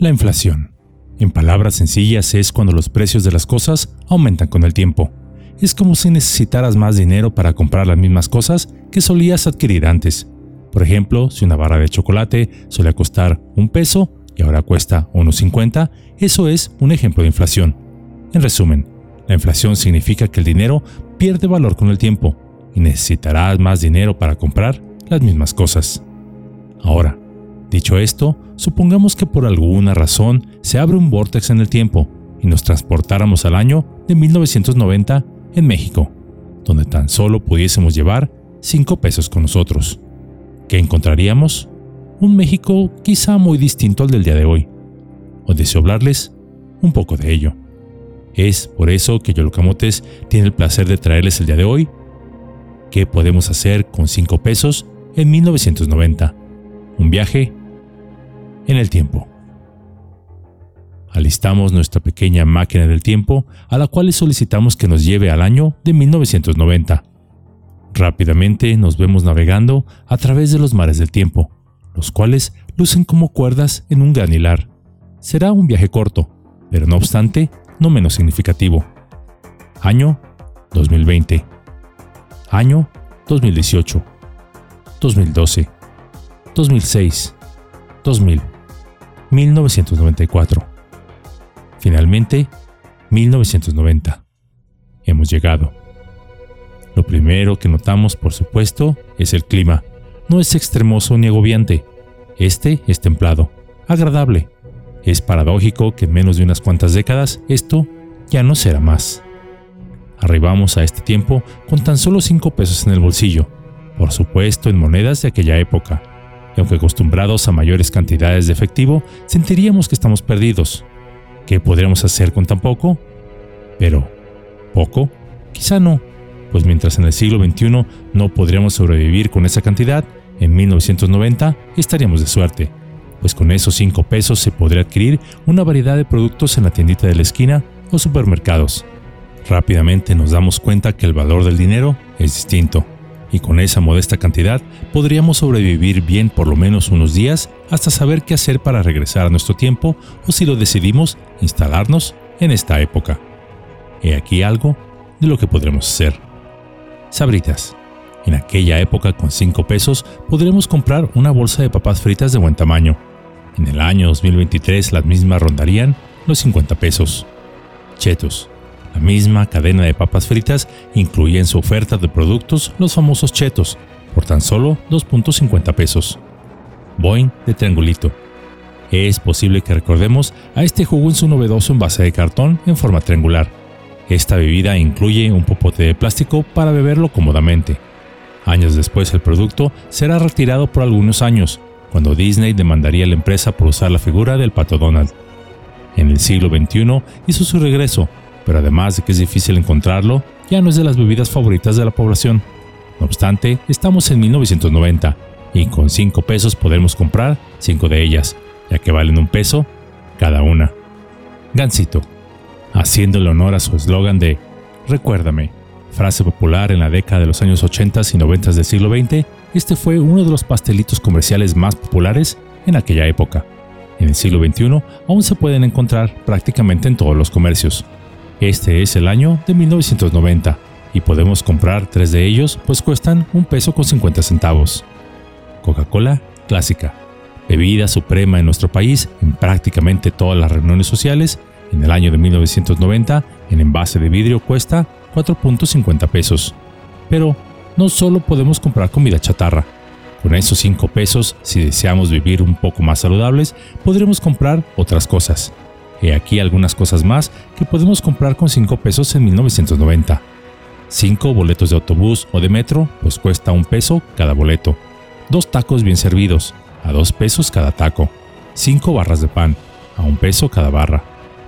La inflación. En palabras sencillas es cuando los precios de las cosas aumentan con el tiempo. Es como si necesitaras más dinero para comprar las mismas cosas que solías adquirir antes. Por ejemplo, si una barra de chocolate solía costar un peso y ahora cuesta 1,50, eso es un ejemplo de inflación. En resumen, la inflación significa que el dinero pierde valor con el tiempo y necesitarás más dinero para comprar las mismas cosas. Ahora, dicho esto, supongamos que por alguna razón se abre un vórtex en el tiempo y nos transportáramos al año de 1990 en México, donde tan solo pudiésemos llevar 5 pesos con nosotros. ¿Qué encontraríamos? Un México quizá muy distinto al del día de hoy. Os deseo hablarles un poco de ello. Es por eso que Yolocamotes tiene el placer de traerles el día de hoy qué podemos hacer con 5 pesos en 1990. Un viaje en el tiempo. Alistamos nuestra pequeña máquina del tiempo a la cual le solicitamos que nos lleve al año de 1990. Rápidamente nos vemos navegando a través de los mares del tiempo, los cuales lucen como cuerdas en un gran hilar. Será un viaje corto, pero no obstante, no menos significativo. Año 2020. Año 2018. 2012. 2006. 2000. 1994. Finalmente, 1990. Hemos llegado. Lo primero que notamos, por supuesto, es el clima. No es extremoso ni agobiante. Este es templado, agradable. Es paradójico que en menos de unas cuantas décadas esto ya no será más. Arribamos a este tiempo con tan solo 5 pesos en el bolsillo, por supuesto en monedas de aquella época, aunque acostumbrados a mayores cantidades de efectivo, sentiríamos que estamos perdidos. ¿Qué podríamos hacer con tan poco? Pero, ¿poco? Quizá no, pues mientras en el siglo XXI no podríamos sobrevivir con esa cantidad, en 1990 estaríamos de suerte, pues con esos 5 pesos se podría adquirir una variedad de productos en la tiendita de la esquina o supermercados. Rápidamente nos damos cuenta que el valor del dinero es distinto, y con esa modesta cantidad podríamos sobrevivir bien por lo menos unos días hasta saber qué hacer para regresar a nuestro tiempo o si lo decidimos, instalarnos en esta época. He aquí algo de lo que podremos hacer. Sabritas. En aquella época con 5 pesos podremos comprar una bolsa de papas fritas de buen tamaño. En el año 2023 las mismas rondarían los 50 pesos. Chetos. La misma cadena de papas fritas incluye en su oferta de productos los famosos chetos, por tan solo 2.50 pesos. Boing de triangulito. Es posible que recordemos a este jugo en su novedoso envase de cartón en forma triangular. Esta bebida incluye un popote de plástico para beberlo cómodamente. Años después el producto será retirado por algunos años, cuando Disney demandaría a la empresa por usar la figura del pato Donald. En el siglo XXI hizo su regreso pero además de que es difícil encontrarlo, ya no es de las bebidas favoritas de la población. No obstante, estamos en 1990 y con 5 pesos podemos comprar 5 de ellas, ya que valen un peso cada una. Gansito, haciéndole honor a su eslogan de Recuérdame, frase popular en la década de los años 80 y 90 del siglo XX, este fue uno de los pastelitos comerciales más populares en aquella época. En el siglo XXI aún se pueden encontrar prácticamente en todos los comercios. Este es el año de 1990 y podemos comprar tres de ellos pues cuestan un peso con 50 centavos. Coca-Cola clásica, bebida suprema en nuestro país en prácticamente todas las reuniones sociales, en el año de 1990 en envase de vidrio cuesta 4.50 pesos. Pero no solo podemos comprar comida chatarra. Con esos 5 pesos, si deseamos vivir un poco más saludables, podremos comprar otras cosas He aquí algunas cosas más que podemos comprar con 5 pesos en 1990. 5 boletos de autobús o de metro, pues cuesta un peso cada boleto. Dos tacos bien servidos, a 2 pesos cada taco. 5 barras de pan, a un peso cada barra.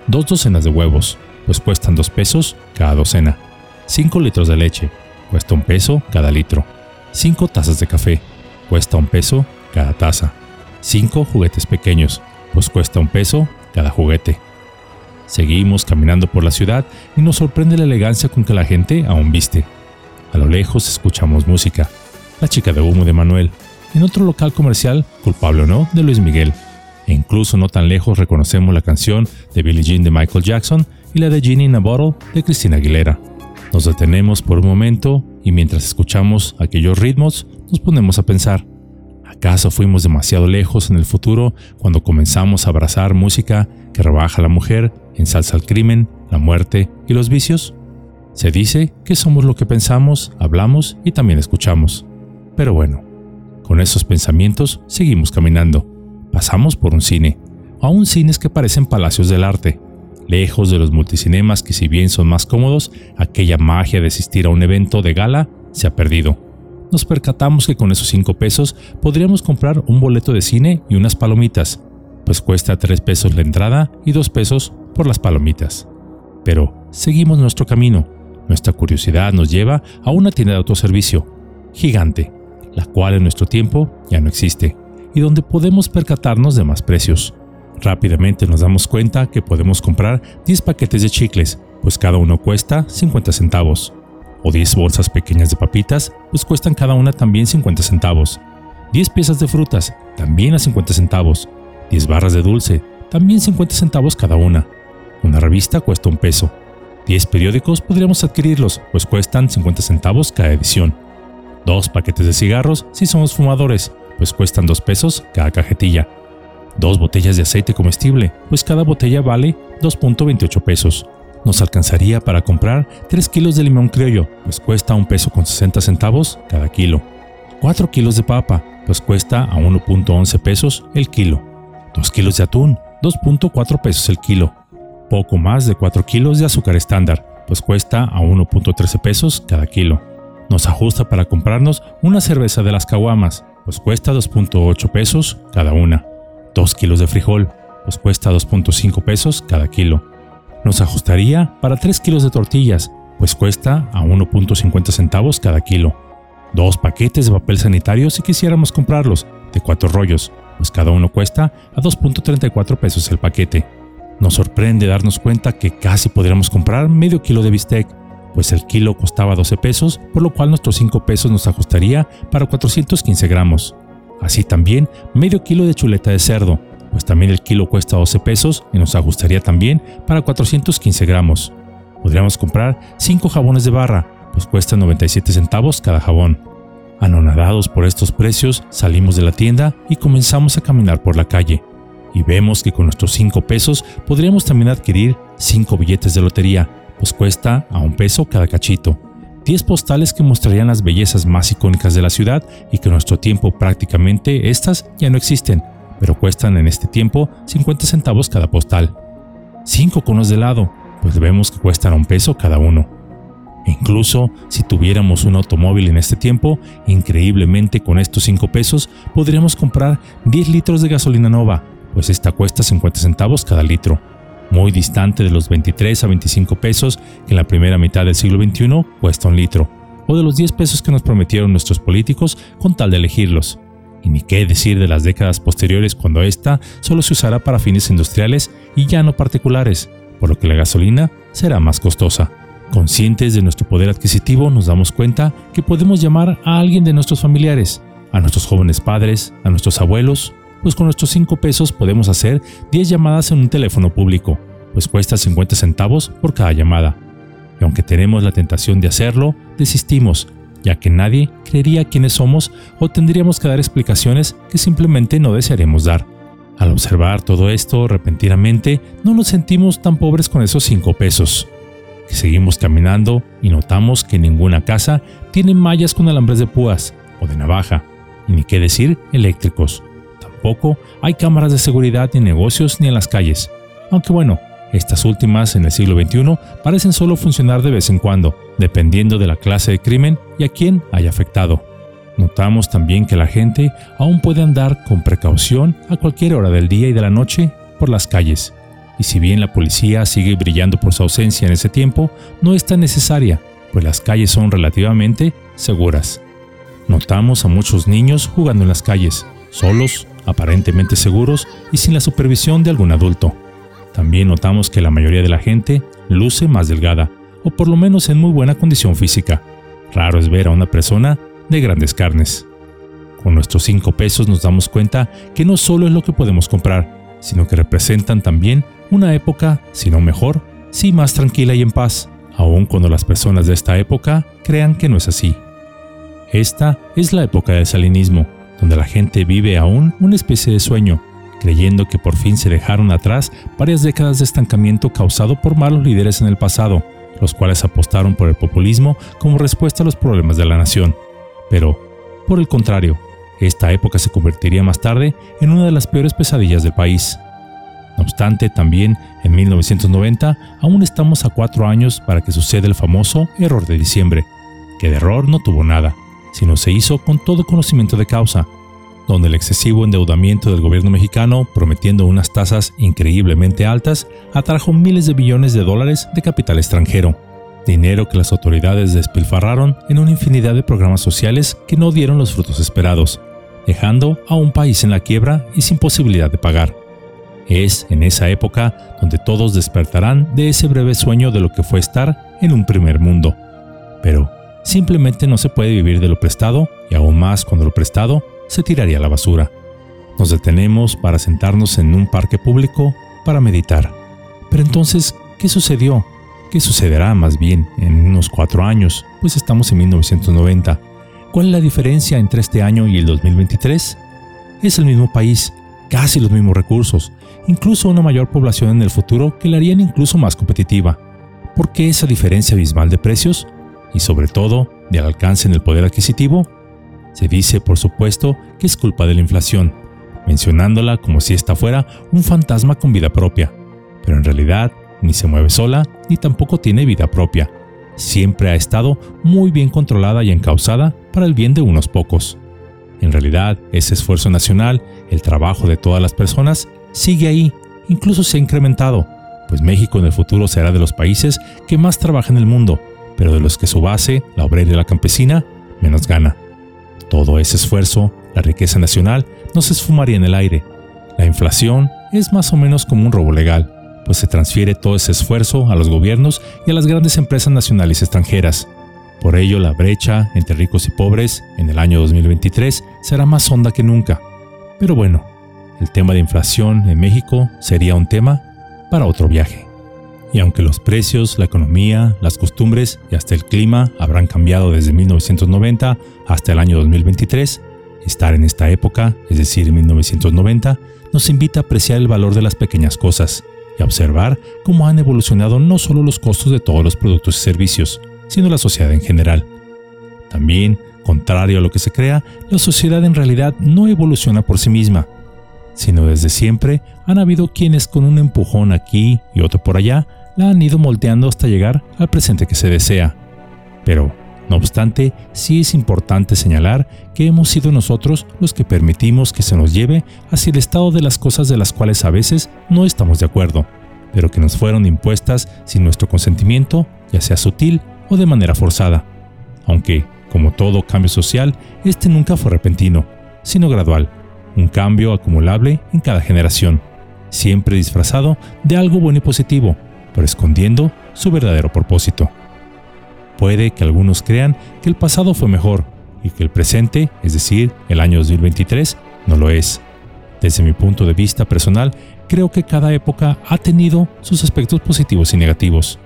Dos docenas de huevos, pues cuestan 2 pesos cada docena. 5 litros de leche, cuesta un peso cada litro. 5 tazas de café, cuesta un peso cada taza. 5 juguetes pequeños, pues cuesta un peso cada juguete. Seguimos caminando por la ciudad y nos sorprende la elegancia con que la gente aún viste. A lo lejos escuchamos música. La chica de humo de Manuel. En otro local comercial, culpable o no, de Luis Miguel. e incluso no tan lejos reconocemos la canción de Billie Jean de Michael Jackson y la de Ginny in a Bottle de Christina Aguilera. Nos detenemos por un momento y mientras escuchamos aquellos ritmos nos ponemos a pensar, ¿acaso fuimos demasiado lejos en el futuro cuando comenzamos a abrazar música que rebaja a la mujer, ensalza el crimen, la muerte y los vicios? Se dice que somos lo que pensamos, hablamos y también escuchamos. Pero bueno, con esos pensamientos seguimos caminando. Pasamos por un cine, aún cines que parecen palacios del arte, lejos de los multicinemas que si bien son más cómodos, aquella magia de asistir a un evento de gala se ha perdido. Nos percatamos que con esos 5 pesos podríamos comprar un boleto de cine y unas palomitas, pues cuesta 3 pesos la entrada y 2 pesos por las palomitas. Pero seguimos nuestro camino. Nuestra curiosidad nos lleva a una tienda de autoservicio, gigante, la cual en nuestro tiempo ya no existe y donde podemos percatarnos de más precios. Rápidamente nos damos cuenta que podemos comprar 10 paquetes de chicles, pues cada uno cuesta 50 centavos. O 10 bolsas pequeñas de papitas, pues cuestan cada una también 50 centavos. 10 piezas de frutas, también a 50 centavos. 10 barras de dulce, también 50 centavos cada una. Una revista cuesta un peso. 10 periódicos podríamos adquirirlos, pues cuestan 50 centavos cada edición. Dos paquetes de cigarros si somos fumadores, pues cuestan 2 pesos cada cajetilla. Dos botellas de aceite comestible, pues cada botella vale 2.28 pesos. Nos alcanzaría para comprar 3 kilos de limón criollo, pues cuesta un peso con 60 centavos cada kilo. 4 kilos de papa, pues cuesta a 1.11 pesos el kilo. 2 kilos de atún, 2.4 pesos el kilo. Poco más de 4 kilos de azúcar estándar, pues cuesta a 1.13 pesos cada kilo. Nos ajusta para comprarnos una cerveza de las caguamas, pues cuesta 2.8 pesos cada una. 2 kilos de frijol, pues cuesta 2.5 pesos cada kilo. Nos ajustaría para 3 kilos de tortillas, pues cuesta a 1.50 centavos cada kilo. Dos paquetes de papel sanitario si quisiéramos comprarlos, de 4 rollos, pues cada uno cuesta a 2.34 pesos el paquete. Nos sorprende darnos cuenta que casi podríamos comprar medio kilo de bistec, pues el kilo costaba 12 pesos, por lo cual nuestros 5 pesos nos ajustaría para 415 gramos. Así también medio kilo de chuleta de cerdo, pues también el kilo cuesta 12 pesos y nos ajustaría también para 415 gramos. Podríamos comprar 5 jabones de barra, pues cuesta 97 centavos cada jabón. Anonadados por estos precios, salimos de la tienda y comenzamos a caminar por la calle. Y vemos que con nuestros 5 pesos podríamos también adquirir 5 billetes de lotería, pues cuesta a un peso cada cachito. 10 postales que mostrarían las bellezas más icónicas de la ciudad y que en nuestro tiempo prácticamente estas ya no existen, pero cuestan en este tiempo 50 centavos cada postal. 5 conos de helado, pues vemos que cuestan un peso cada uno. Incluso si tuviéramos un automóvil en este tiempo, increíblemente con estos 5 pesos podríamos comprar 10 litros de gasolina nova, pues esta cuesta 50 centavos cada litro muy distante de los 23 a 25 pesos que en la primera mitad del siglo XXI cuesta un litro, o de los 10 pesos que nos prometieron nuestros políticos con tal de elegirlos. Y ni qué decir de las décadas posteriores cuando esta solo se usará para fines industriales y ya no particulares, por lo que la gasolina será más costosa. Conscientes de nuestro poder adquisitivo, nos damos cuenta que podemos llamar a alguien de nuestros familiares, a nuestros jóvenes padres, a nuestros abuelos pues con nuestros 5 pesos podemos hacer 10 llamadas en un teléfono público, pues cuesta 50 centavos por cada llamada. Y aunque tenemos la tentación de hacerlo, desistimos, ya que nadie creería quiénes somos o tendríamos que dar explicaciones que simplemente no desearemos dar. Al observar todo esto repentinamente, no nos sentimos tan pobres con esos 5 pesos. Seguimos caminando y notamos que ninguna casa tiene mallas con alambres de púas o de navaja, y ni qué decir eléctricos hay cámaras de seguridad en negocios ni en las calles. Aunque bueno, estas últimas en el siglo XXI parecen solo funcionar de vez en cuando, dependiendo de la clase de crimen y a quién haya afectado. Notamos también que la gente aún puede andar con precaución a cualquier hora del día y de la noche por las calles. Y si bien la policía sigue brillando por su ausencia en ese tiempo, no es tan necesaria, pues las calles son relativamente seguras. Notamos a muchos niños jugando en las calles, solos aparentemente seguros y sin la supervisión de algún adulto. También notamos que la mayoría de la gente luce más delgada, o por lo menos en muy buena condición física. Raro es ver a una persona de grandes carnes. Con nuestros 5 pesos nos damos cuenta que no solo es lo que podemos comprar, sino que representan también una época, si no mejor, sí más tranquila y en paz, aun cuando las personas de esta época crean que no es así. Esta es la época del salinismo, donde la gente vive aún una especie de sueño, creyendo que por fin se dejaron atrás varias décadas de estancamiento causado por malos líderes en el pasado, los cuales apostaron por el populismo como respuesta a los problemas de la nación. Pero, por el contrario, esta época se convertiría más tarde en una de las peores pesadillas del país. No obstante, también en 1990 aún estamos a cuatro años para que suceda el famoso error de diciembre, que de error no tuvo nada, sino se hizo con todo conocimiento de causa, donde el excesivo endeudamiento del gobierno mexicano, prometiendo unas tasas increíblemente altas, atrajo miles de billones de dólares de capital extranjero, dinero que las autoridades despilfarraron en una infinidad de programas sociales que no dieron los frutos esperados, dejando a un país en la quiebra y sin posibilidad de pagar. Es en esa época donde todos despertarán de ese breve sueño de lo que fue estar en un primer mundo. Pero simplemente no se puede vivir de lo prestado y aún más cuando lo prestado se tiraría a la basura. Nos detenemos para sentarnos en un parque público para meditar. Pero entonces, ¿qué sucedió? ¿Qué sucederá más bien en unos cuatro años? Pues estamos en 1990. ¿Cuál es la diferencia entre este año y el 2023? Es el mismo país, casi los mismos recursos, incluso una mayor población en el futuro que la harían incluso más competitiva. ¿Por qué esa diferencia abismal de precios? Y sobre todo, de alcance en el poder adquisitivo. Se dice, por supuesto, que es culpa de la inflación, mencionándola como si esta fuera un fantasma con vida propia, pero en realidad ni se mueve sola ni tampoco tiene vida propia. Siempre ha estado muy bien controlada y encausada para el bien de unos pocos. En realidad, ese esfuerzo nacional, el trabajo de todas las personas, sigue ahí, incluso se ha incrementado, pues México en el futuro será de los países que más trabaja en el mundo, pero de los que su base, la obrera y la campesina, menos gana. Todo ese esfuerzo, la riqueza nacional, no se esfumaría en el aire. La inflación es más o menos como un robo legal, pues se transfiere todo ese esfuerzo a los gobiernos y a las grandes empresas nacionales extranjeras. Por ello, la brecha entre ricos y pobres en el año 2023 será más honda que nunca. Pero bueno, el tema de inflación en México sería un tema para otro viaje. Y aunque los precios, la economía, las costumbres y hasta el clima habrán cambiado desde 1990 hasta el año 2023, estar en esta época, es decir, 1990, nos invita a apreciar el valor de las pequeñas cosas y a observar cómo han evolucionado no solo los costos de todos los productos y servicios, sino la sociedad en general. También, contrario a lo que se crea, la sociedad en realidad no evoluciona por sí misma, sino desde siempre han habido quienes con un empujón aquí y otro por allá la han ido moldeando hasta llegar al presente que se desea. Pero, no obstante, sí es importante señalar que hemos sido nosotros los que permitimos que se nos lleve hacia el estado de las cosas de las cuales a veces no estamos de acuerdo, pero que nos fueron impuestas sin nuestro consentimiento, ya sea sutil o de manera forzada. Aunque, como todo cambio social, este nunca fue repentino, sino gradual, un cambio acumulable en cada generación, siempre disfrazado de algo bueno y positivo, pero escondiendo su verdadero propósito. Puede que algunos crean que el pasado fue mejor y que el presente, es decir, el año 2023, no lo es. Desde mi punto de vista personal, creo que cada época ha tenido sus aspectos positivos y negativos.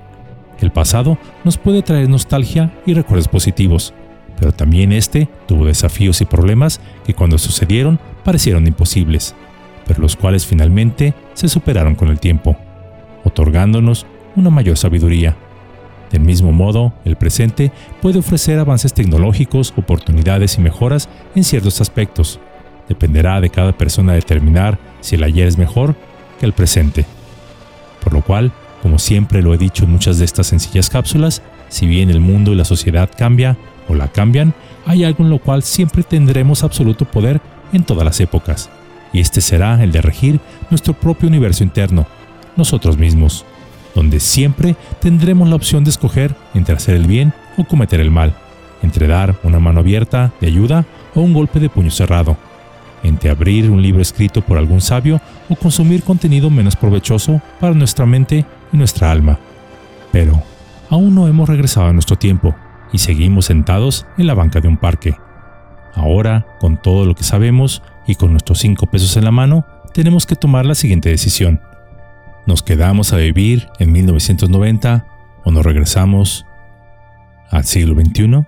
El pasado nos puede traer nostalgia y recuerdos positivos, pero también este tuvo desafíos y problemas que cuando sucedieron parecieron imposibles, pero los cuales finalmente se superaron con el tiempo otorgándonos una mayor sabiduría. Del mismo modo, el presente puede ofrecer avances tecnológicos, oportunidades y mejoras en ciertos aspectos. Dependerá de cada persona determinar si el ayer es mejor que el presente. Por lo cual, como siempre lo he dicho en muchas de estas sencillas cápsulas, si bien el mundo y la sociedad cambia o la cambian, hay algo en lo cual siempre tendremos absoluto poder en todas las épocas, y este será el de regir nuestro propio universo interno, nosotros mismos, donde siempre tendremos la opción de escoger entre hacer el bien o cometer el mal, entre dar una mano abierta de ayuda o un golpe de puño cerrado, entre abrir un libro escrito por algún sabio o consumir contenido menos provechoso para nuestra mente y nuestra alma. Pero aún no hemos regresado a nuestro tiempo y seguimos sentados en la banca de un parque. Ahora, con todo lo que sabemos y con nuestros 5 pesos en la mano, tenemos que tomar la siguiente decisión. ¿Nos quedamos a vivir en 1990 o nos regresamos al siglo XXI?